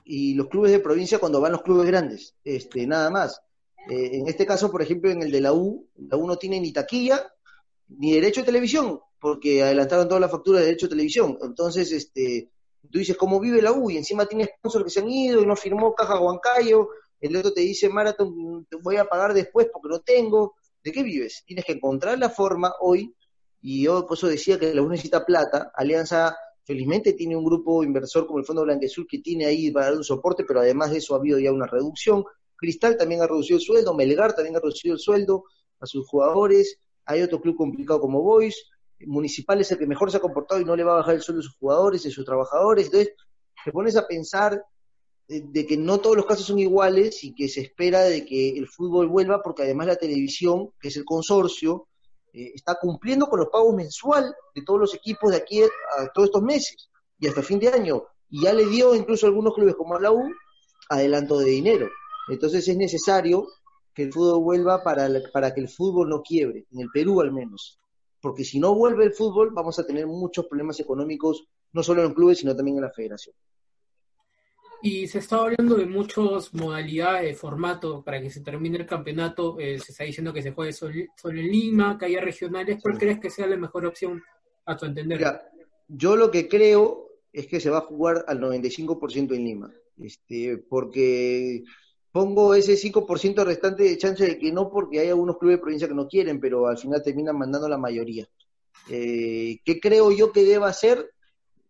y los clubes de provincia cuando van los clubes grandes, este, nada más. Eh, en este caso, por ejemplo, en el de la U, la U no tiene ni taquilla ni derecho de televisión, porque adelantaron toda la factura de derecho de televisión. Entonces, este, tú dices, ¿cómo vive la U? Y encima tiene sponsors que se han ido y no firmó Caja Huancayo, el otro te dice, Marathon, te voy a pagar después porque no tengo. ¿De qué vives? Tienes que encontrar la forma hoy, y yo por eso decía que la U necesita plata. Alianza, felizmente, tiene un grupo inversor como el Fondo Blanquezul que tiene ahí para dar un soporte, pero además de eso ha habido ya una reducción. Cristal también ha reducido el sueldo, Melgar también ha reducido el sueldo a sus jugadores hay otro club complicado como Boys, Municipal es el que mejor se ha comportado y no le va a bajar el sueldo a sus jugadores y a sus trabajadores, entonces te pones a pensar de, que no todos los casos son iguales y que se espera de que el fútbol vuelva porque además la televisión, que es el consorcio, eh, está cumpliendo con los pagos mensual de todos los equipos de aquí a, todos estos meses y hasta fin de año. Y ya le dio incluso a algunos clubes como la U adelanto de dinero. Entonces es necesario que el fútbol vuelva para, para que el fútbol no quiebre, en el Perú al menos. Porque si no vuelve el fútbol, vamos a tener muchos problemas económicos, no solo en los clubes, sino también en la federación. Y se está hablando de muchas modalidades, de formato para que se termine el campeonato. Eh, se está diciendo que se juegue solo, en Lima, que haya regionales. ¿Cuál crees que sea la mejor opción a tu entender? yo lo que creo es que se va a jugar al 95% en Lima. Este, porque pongo ese 5% restante de chance de que no, porque hay algunos clubes de provincia que no quieren, pero al final terminan mandando la mayoría. Eh, ¿Qué creo yo que deba hacer?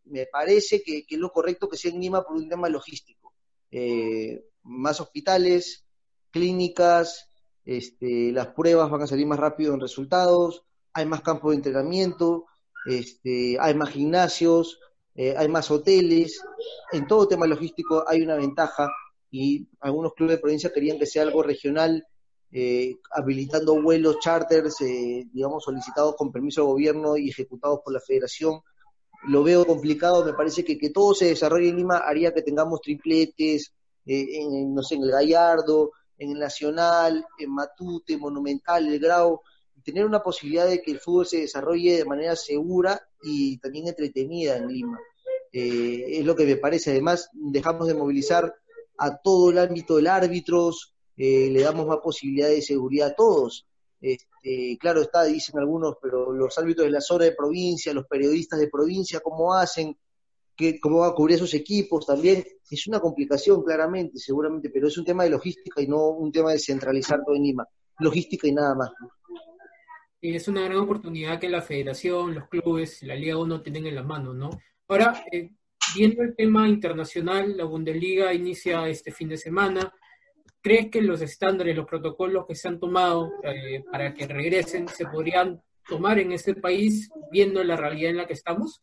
Me parece que, es lo correcto que sea en Lima por un tema logístico. Eh, más hospitales, clínicas, este, las pruebas van a salir más rápido en resultados, hay más campos de entrenamiento, este, hay más gimnasios, eh, hay más hoteles. En todo tema logístico hay una ventaja y algunos clubes de provincia querían que sea algo regional, eh, habilitando vuelos charters, eh, digamos, solicitados con permiso del gobierno y ejecutados por la federación. Lo veo complicado, me parece que que todo se desarrolle en Lima haría que tengamos tripletes, eh, en, no sé, en el Gallardo, en el Nacional, en Matute, Monumental, el Grau, tener una posibilidad de que el fútbol se desarrolle de manera segura y también entretenida en Lima. es lo que me parece. Además, dejamos de movilizar a todo el ámbito del árbitros, eh, le damos más posibilidades de seguridad a todos. Este, claro está, dicen algunos, pero los árbitros de la zona de provincia, los periodistas de provincia, ¿cómo hacen? ¿Qué, ¿Cómo va a cubrir esos equipos? También es una complicación, claramente, seguramente, pero es un tema de logística y no un tema de centralizar todo en Lima. Logística y nada más. es una gran oportunidad que la federación, los clubes, la Liga 1 tienen en la mano, ¿no? Ahora, eh, viendo el tema internacional, la Bundesliga inicia este fin de semana. ¿Crees que los estándares, los protocolos que se han tomado eh, para que regresen se podrían tomar en este país viendo la realidad en la que estamos?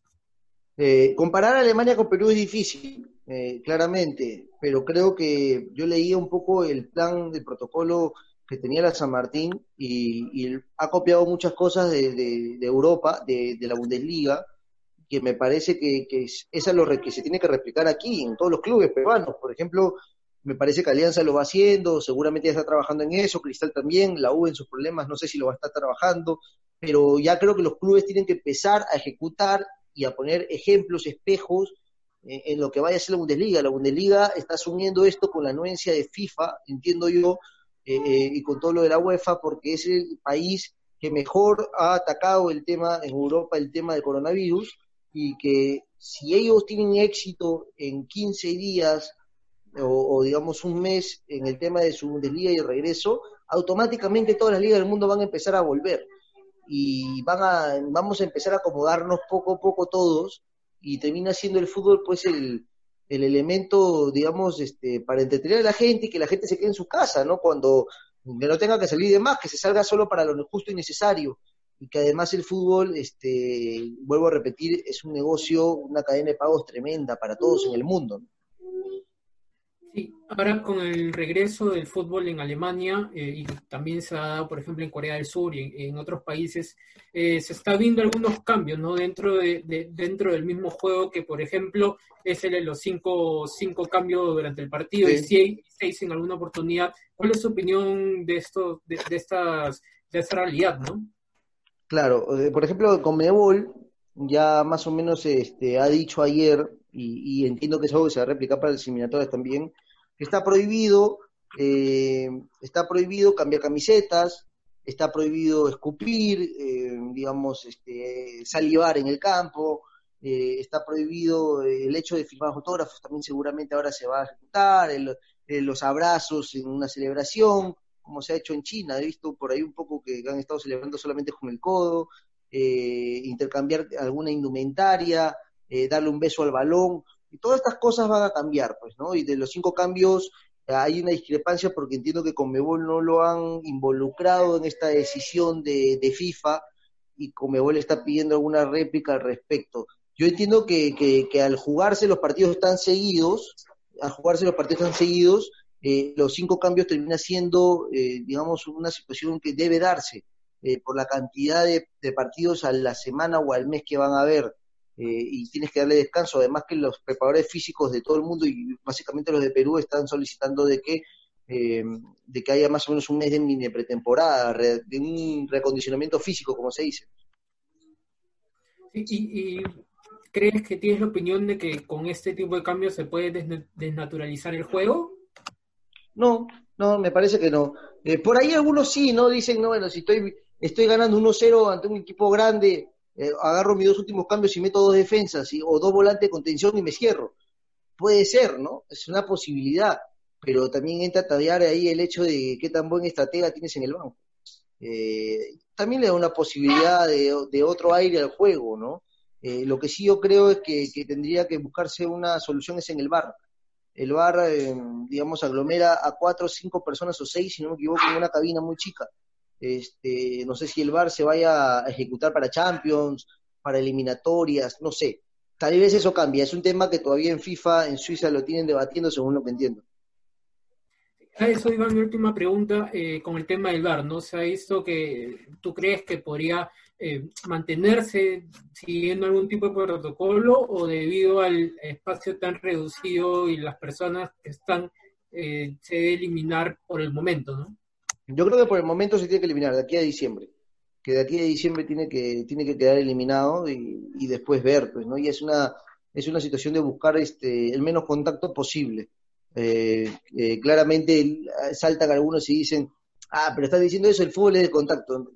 Eh, comparar a Alemania con Perú es difícil, eh, claramente, pero creo que yo leía un poco el plan del protocolo que tenía la San Martín y, ha copiado muchas cosas de, Europa, de, la Bundesliga, que me parece que, es, es lo que se tiene que replicar aquí, en todos los clubes peruanos. Por ejemplo, me parece que Alianza lo va haciendo, seguramente ya está trabajando en eso, Cristal también, la U en sus problemas, no sé si lo va a estar trabajando, pero ya creo que los clubes tienen que empezar a ejecutar y a poner ejemplos, espejos eh, en lo que vaya a ser la Bundesliga. La Bundesliga está asumiendo esto con la anuencia de FIFA, entiendo yo, eh, eh, y con todo lo de la UEFA, porque es el país que mejor ha atacado el tema en Europa, el tema del coronavirus, y que si ellos tienen éxito en 15 días o, digamos un mes en el tema de su Bundesliga y regreso, automáticamente todas las ligas del mundo van a empezar a volver y van a, vamos a empezar a acomodarnos poco a poco todos y termina siendo el fútbol pues el, el elemento, digamos, este, para entretener a la gente y que la gente se quede en su casa, ¿no? Cuando no tenga que salir de más, que se salga solo para lo justo y necesario y que además el fútbol, este, vuelvo a repetir, es un negocio, una cadena de pagos tremenda para todos en el mundo. ¿no? Sí, ahora con el regreso del fútbol en Alemania eh, y también se ha dado, por ejemplo, en Corea del Sur y en, otros países, eh, se está viendo algunos cambios, ¿no? Dentro, de, dentro del mismo juego que, por ejemplo, es el de los cinco, cinco cambios durante el partido y seis, en alguna oportunidad. ¿Cuál es su opinión de esto, de, estas, de esta realidad, no? Claro, eh, por ejemplo, con Mebol ya más o menos este, ha dicho ayer, y, entiendo que es algo que se va a replicar para las eliminatorias también, está prohibido, eh, está prohibido cambiar camisetas, está prohibido escupir, eh, digamos, este, salivar en el campo, eh, está prohibido el hecho de firmar fotógrafos, también seguramente ahora se va a ejecutar, los abrazos en una celebración, como se ha hecho en China, he visto por ahí un poco que han estado celebrando solamente con el codo, intercambiar alguna indumentaria, darle un beso al balón, y todas estas cosas van a cambiar, pues, ¿no? Y de los cinco cambios eh, hay una discrepancia porque entiendo que Conmebol no lo han involucrado en esta decisión de, FIFA y Conmebol está pidiendo alguna réplica al respecto. Yo entiendo que, que, al jugarse los partidos están seguidos, al jugarse los partidos están seguidos, eh, los cinco cambios termina siendo, eh, digamos, una situación que debe darse por la cantidad de, partidos a la semana o al mes que van a haber. Eh, y tienes que darle descanso. Además que los preparadores físicos de todo el mundo y básicamente los de Perú están solicitando de que eh, de que haya más o menos un mes de mini pretemporada, de un recondicionamiento físico, como se dice. ¿Y, crees que tienes la opinión de que con este tipo de cambios se puede desnaturalizar el juego? No, no, me parece que no. Eh, por ahí algunos sí, ¿no? Dicen, no, bueno, si estoy, estoy ganando 1-0 ante un equipo grande, eh, agarro mis dos últimos cambios y meto dos defensas o dos volantes de contención y me cierro. Puede ser, ¿no? Es una posibilidad, pero también entra a tallar ahí el hecho de qué tan buen estratega tienes en el banco. Eh, también le da una posibilidad de, otro aire al juego, ¿no? Eh, lo que sí yo creo es que, tendría que buscarse una solución es en el bar. El bar, digamos, aglomera a cuatro cinco personas o seis, si no me equivoco, en una cabina muy chica este, no sé si el VAR se vaya a ejecutar para Champions, para eliminatorias, no sé. Tal vez eso cambia. Es un tema que todavía en FIFA, en Suiza, lo tienen debatiendo, según lo que entiendo. A eso iba mi última pregunta eh, con el tema del VAR, ¿no? Se ha visto que tú crees que podría eh, mantenerse siguiendo algún tipo de protocolo o debido al espacio tan reducido y las personas que están, eh, se debe eliminar por el momento, ¿no? Yo creo que por el momento se tiene que eliminar de aquí a diciembre, que de aquí a diciembre tiene que tiene que quedar eliminado y, después ver, pues, ¿no? Y es una es una situación de buscar este el menos contacto posible. Eh, eh, claramente saltan algunos y dicen, ah, pero estás diciendo eso, el fútbol es de contacto.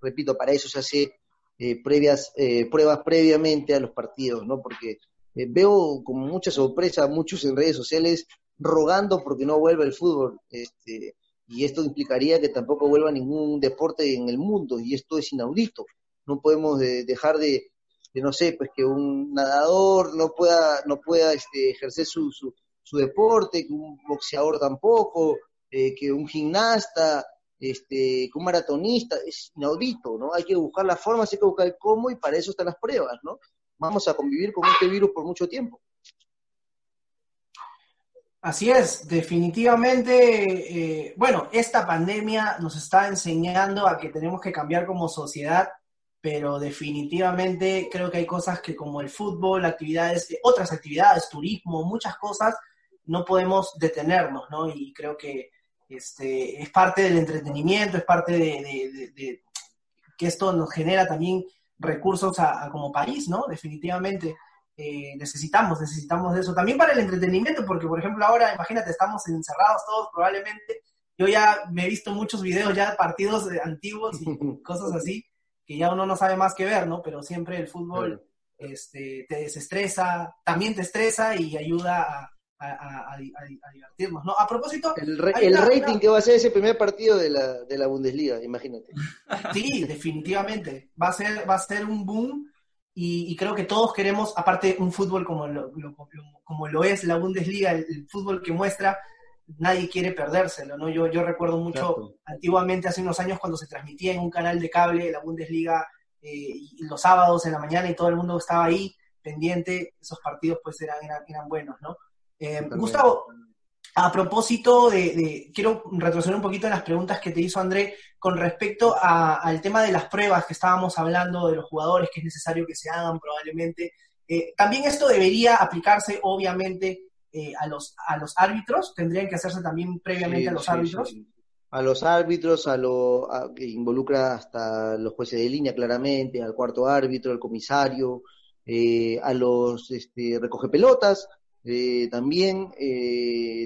Repito, para eso se hace eh, previas pruebas previamente a los partidos, ¿no? Porque veo como mucha sorpresa a muchos en redes sociales rogando porque no vuelva el fútbol. Este, y esto implicaría que tampoco vuelva ningún deporte en el mundo y esto es inaudito. No podemos dejar de, no sé, pues que un nadador no pueda, no pueda este, ejercer su, su, deporte, que un boxeador tampoco, eh, que un gimnasta, este, que un maratonista, es inaudito, ¿no? Hay que buscar las formas, hay que buscar el cómo y para eso están las pruebas, ¿no? Vamos a convivir con este virus por mucho tiempo. Así es, definitivamente, eh, bueno, esta pandemia nos está enseñando a que tenemos que cambiar como sociedad pero definitivamente creo que hay cosas que como el fútbol, actividades, otras actividades, turismo, muchas cosas, no podemos detenernos, ¿no? Y creo que este, es parte del entretenimiento, es parte de, que esto nos genera también recursos a, como país, ¿no? Definitivamente eh, necesitamos, necesitamos de eso. También para el entretenimiento, porque por ejemplo ahora, imagínate, estamos encerrados todos probablemente. Yo ya me he visto muchos videos ya de partidos antiguos y <laughs> cosas así que ya uno no sabe más que ver, ¿no? Pero siempre el fútbol este, te desestresa, también te estresa y ayuda a, divertirnos, ¿no? A propósito... El, rating que va a ser ese primer partido de la, de la Bundesliga, imagínate. Sí, definitivamente. Va a ser, va a ser un boom y, creo que todos queremos, aparte un fútbol como lo, como lo es la Bundesliga, el fútbol que muestra nadie quiere perdérselo, ¿no? Yo, yo recuerdo mucho antiguamente, hace unos años, cuando se transmitía en un canal de cable la Bundesliga eh, los sábados en la mañana y todo el mundo estaba ahí pendiente, esos partidos pues eran, eran, buenos, ¿no? Eh, Gustavo, a propósito de, quiero retroceder un poquito en las preguntas que te hizo André con respecto al tema de las pruebas que estábamos hablando de los jugadores que es necesario que se hagan probablemente. Eh, también esto debería aplicarse obviamente eh, a, los, a los árbitros, tendrían que hacerse también previamente a los árbitros. a los árbitros, a lo que involucra hasta los jueces de línea claramente, al cuarto árbitro, al comisario, eh, a los este, recoge pelotas, eh, también,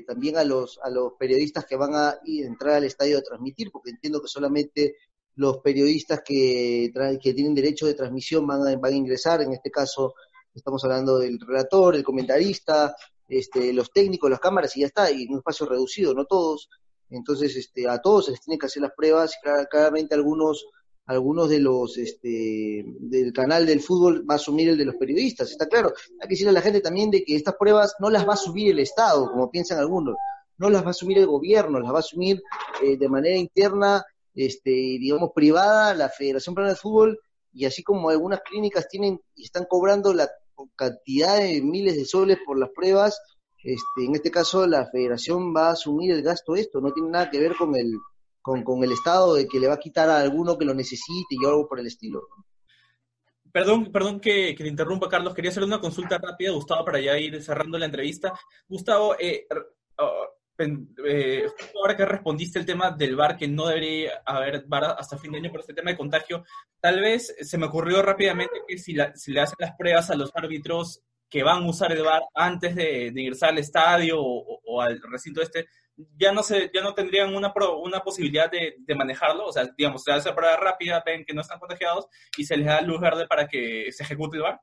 también a los a los periodistas que van a entrar al estadio a transmitir, porque entiendo que solamente los periodistas que, que tienen derecho de transmisión van a, van a ingresar, en este caso estamos hablando del relator, el comentarista, este, los técnicos, las cámaras y ya está, y en un espacio reducido, no todos. Entonces, este, a todos se les tienen que hacer las pruebas, claramente algunos algunos de los este, del canal del fútbol va a asumir el de los periodistas, está claro. Hay que decirle a la gente también de que estas pruebas no las va a subir el Estado, como piensan algunos, no las va a asumir el gobierno, las va a asumir eh, de manera interna, este, digamos, privada, la Federación Peruana de Fútbol, y así como algunas clínicas tienen y están cobrando la cantidad de miles de soles por las pruebas, este, en este caso la federación va a asumir el gasto esto, no tiene nada que ver con el, con, el Estado de que le va a quitar a alguno que lo necesite y algo por el estilo. Perdón, perdón que, que, interrumpa, Carlos. Quería hacer una consulta rápida, Gustavo, para ya ir cerrando la entrevista. Gustavo, eh, oh, eh, ahora que respondiste el tema del bar, que no debería haber bar hasta fin de año por este tema de contagio, tal vez se me ocurrió rápidamente que si, si le hacen las pruebas a los árbitros que van a usar el bar antes de, ingresar al estadio o, al recinto este, ya no se, ya no tendrían una, una posibilidad de, manejarlo, o sea, digamos, se hace prueba rápida, ven que no están contagiados y se les da luz verde para que se ejecute el bar.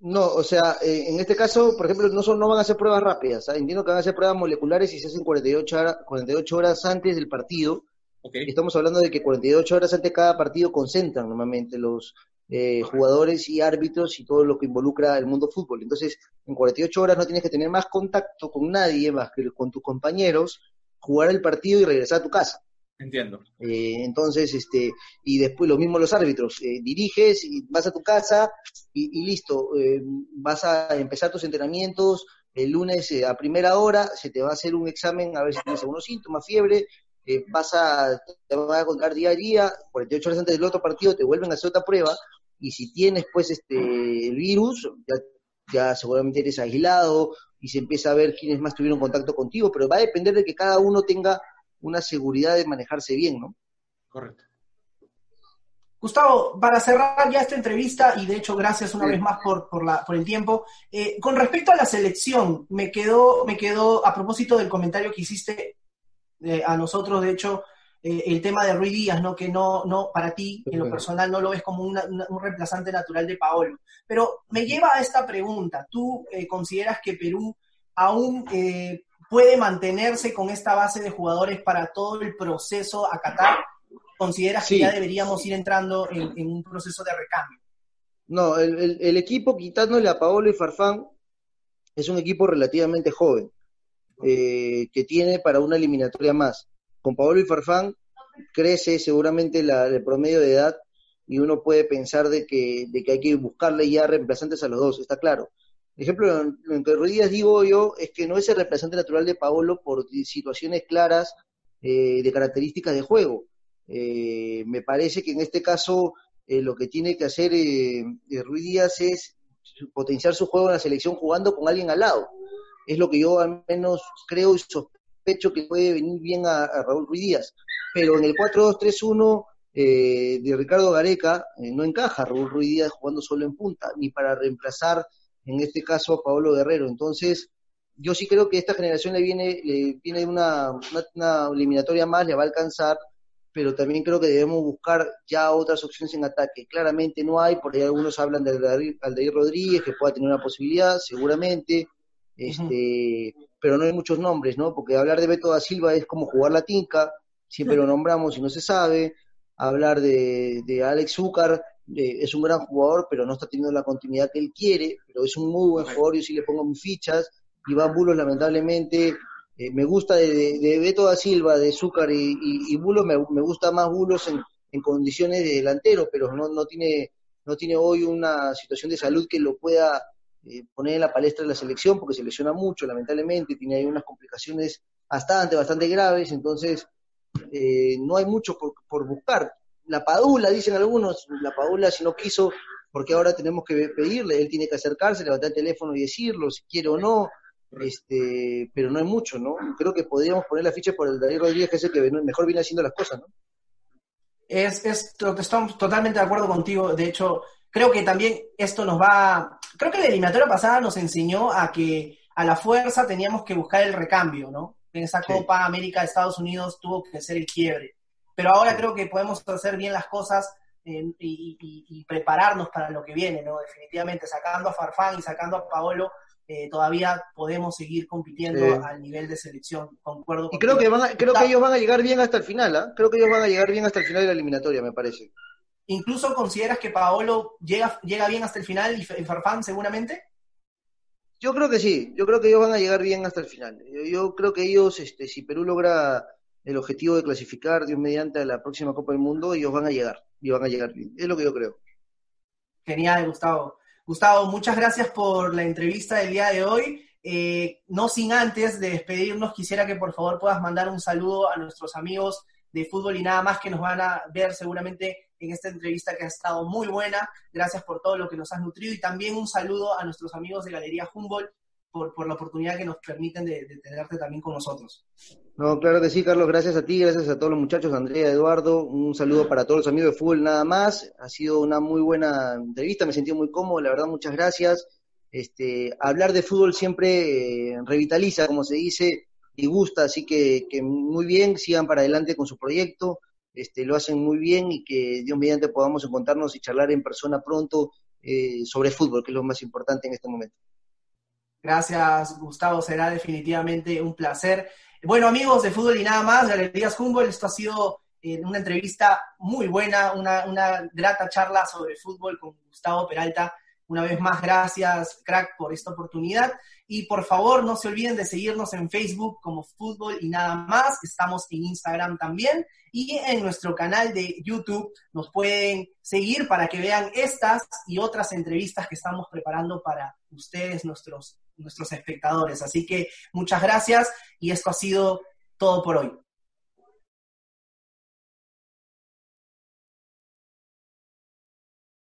No, o sea, eh, en este caso, por ejemplo, no, son, no van a hacer pruebas rápidas. Entiendo que van a hacer pruebas moleculares y se hacen 48 horas, 48 horas antes del partido. Estamos hablando de que 48 horas antes de cada partido concentran normalmente los eh, jugadores y árbitros y todo lo que involucra el mundo fútbol. Entonces, en 48 horas no tienes que tener más contacto con nadie más que con tus compañeros, jugar el partido y regresar a tu casa. Entiendo. Eh, entonces, este, y después lo mismo los árbitros, eh, diriges y vas a tu casa y, listo, eh, vas a empezar tus entrenamientos el lunes a primera hora, se te va a hacer un examen a ver si tienes algunos síntomas, fiebre, vas a, te van a contar día a día, 48 horas antes del otro partido te vuelven a hacer otra prueba y si tienes pues este el virus, ya, ya seguramente eres aislado y se empieza a ver quiénes más tuvieron contacto contigo, pero va a depender de que cada uno tenga una seguridad de manejarse bien, ¿no? Correcto. Gustavo, para cerrar ya esta entrevista, y de hecho gracias una vez más por, por, la, por el tiempo, eh, con respecto a la selección, me quedó, me quedó a propósito del comentario que hiciste eh, a nosotros, de hecho, eh, el tema de Rui Díaz, ¿no? que no, no, para ti, en lo personal, no lo ves como un reemplazante natural de Paolo. Pero me lleva a esta pregunta, ¿tú consideras que Perú aún puede mantenerse con esta base de jugadores para todo el proceso a Qatar? ¿Consideras que ya deberíamos ir entrando en, un proceso de recambio? No, el, equipo quitándole a Paolo y Farfán es un equipo relativamente joven, eh, que tiene para una eliminatoria más. Con Paolo y Farfán crece seguramente el promedio de edad y uno puede pensar de que, de que hay que buscarle ya reemplazantes a los dos, está claro. ejemplo, lo que Ruiz digo yo es que no es el reemplazante natural de Paolo por situaciones claras eh, de características de juego. Eh, me parece que en este caso eh, lo que tiene que hacer Ruiz Díaz es potenciar su juego en la selección jugando con alguien al lado. Es lo que yo al menos creo y sospecho que puede venir bien a, a Raúl Ruiz Díaz. Pero en el 4-2-3-1 eh, de Ricardo Gareca eh, no encaja Raúl Ruiz Díaz jugando solo en punta, ni para reemplazar en este caso a Pablo Guerrero. Entonces, yo sí creo que esta generación le viene, le viene una, una, eliminatoria más, le va a alcanzar, pero también creo que debemos buscar ya otras opciones en ataque. Claramente no hay, por ahí algunos hablan de Aldair Rodríguez, que pueda tener una posibilidad, seguramente, este, pero no hay muchos nombres, ¿no? Porque hablar de Beto da Silva es como jugar la tinca, siempre lo nombramos y no se sabe hablar de, de Alex Zúcar, es un gran jugador, pero no está teniendo la continuidad que él quiere, pero es un muy buen jugador, yo sí le pongo mis fichas. Iván Bulos, lamentablemente, eh, me gusta de, de, Beto da Silva, de Zúcar y, y, Bulos, me, gusta más Bulos en, en, condiciones de delantero, pero no, no, tiene, no tiene hoy una situación de salud que lo pueda eh, poner en la palestra de la selección, porque se lesiona mucho, lamentablemente, tiene ahí unas complicaciones bastante, bastante graves, entonces eh, no hay mucho por, buscar. La Padula, dicen algunos, la Padula si no quiso, porque ahora tenemos que pedirle, él tiene que acercarse, levantar el teléfono y decirlo, si quiere o no, este, pero no hay mucho, ¿no? Creo que podríamos poner la ficha por el Darío Rodríguez, que es el que mejor viene haciendo las cosas, ¿no? Es, es, estamos totalmente de acuerdo contigo, de hecho, creo que también esto nos va, creo que la eliminatoria pasada nos enseñó a que a la fuerza teníamos que buscar el recambio, ¿no? en esa Copa América de Estados Unidos tuvo que ser el quiebre. Pero ahora creo que podemos hacer bien las cosas y, prepararnos para lo que viene, ¿no? Definitivamente, sacando a Farfán y sacando a Paolo, eh, todavía podemos seguir compitiendo al nivel de selección, concuerdo. Y creo que, creo que ellos van a llegar bien hasta el final, ¿ah? Creo que ellos van a llegar bien hasta el final de la eliminatoria, me parece. ¿Incluso consideras que Paolo llega, llega bien hasta el final y Farfán seguramente? Yo creo que sí, yo creo que ellos van a llegar bien hasta el final. Yo, creo que ellos, este, si Perú logra el objetivo de clasificar, Dios mediante, a la próxima Copa del Mundo, ellos van a llegar, y van a llegar bien. Es lo que yo creo. Genial, Gustavo. Gustavo, muchas gracias por la entrevista del día de hoy. Eh, no sin antes de despedirnos, quisiera que por favor puedas mandar un saludo a nuestros amigos de fútbol y nada más que nos van a ver seguramente en esta entrevista que ha estado muy buena. Gracias por todo lo que nos has nutrido y también un saludo a nuestros amigos de Galería Humboldt por, la oportunidad que nos permiten de, tenerte también con nosotros. No, claro que sí, Carlos, gracias a ti, gracias a todos los muchachos, Andrea, Eduardo, un saludo para todos los amigos de fútbol nada más. Ha sido una muy buena entrevista, me sentí muy cómodo, la verdad, muchas gracias. Este, hablar de fútbol siempre eh, revitaliza, como se dice, y gusta, así que muy bien, sigan para adelante con su proyecto este, lo hacen muy bien y que Dios mediante podamos encontrarnos y charlar en persona pronto eh, sobre fútbol, que es lo más importante en este momento. Gracias, Gustavo. Será definitivamente un placer. Bueno, amigos de Fútbol y nada más, Galerías Humboldt, esto ha sido eh, una entrevista muy buena, una, una grata charla sobre fútbol con Gustavo Peralta. Una vez más, gracias, crack, por esta oportunidad. Y por favor, no se olviden de seguirnos en Facebook como Fútbol y nada más. Estamos en Instagram también. Y en nuestro canal de YouTube nos pueden seguir para que vean estas y otras entrevistas que estamos preparando para ustedes, nuestros, nuestros espectadores. Así que muchas gracias y esto ha sido todo por hoy.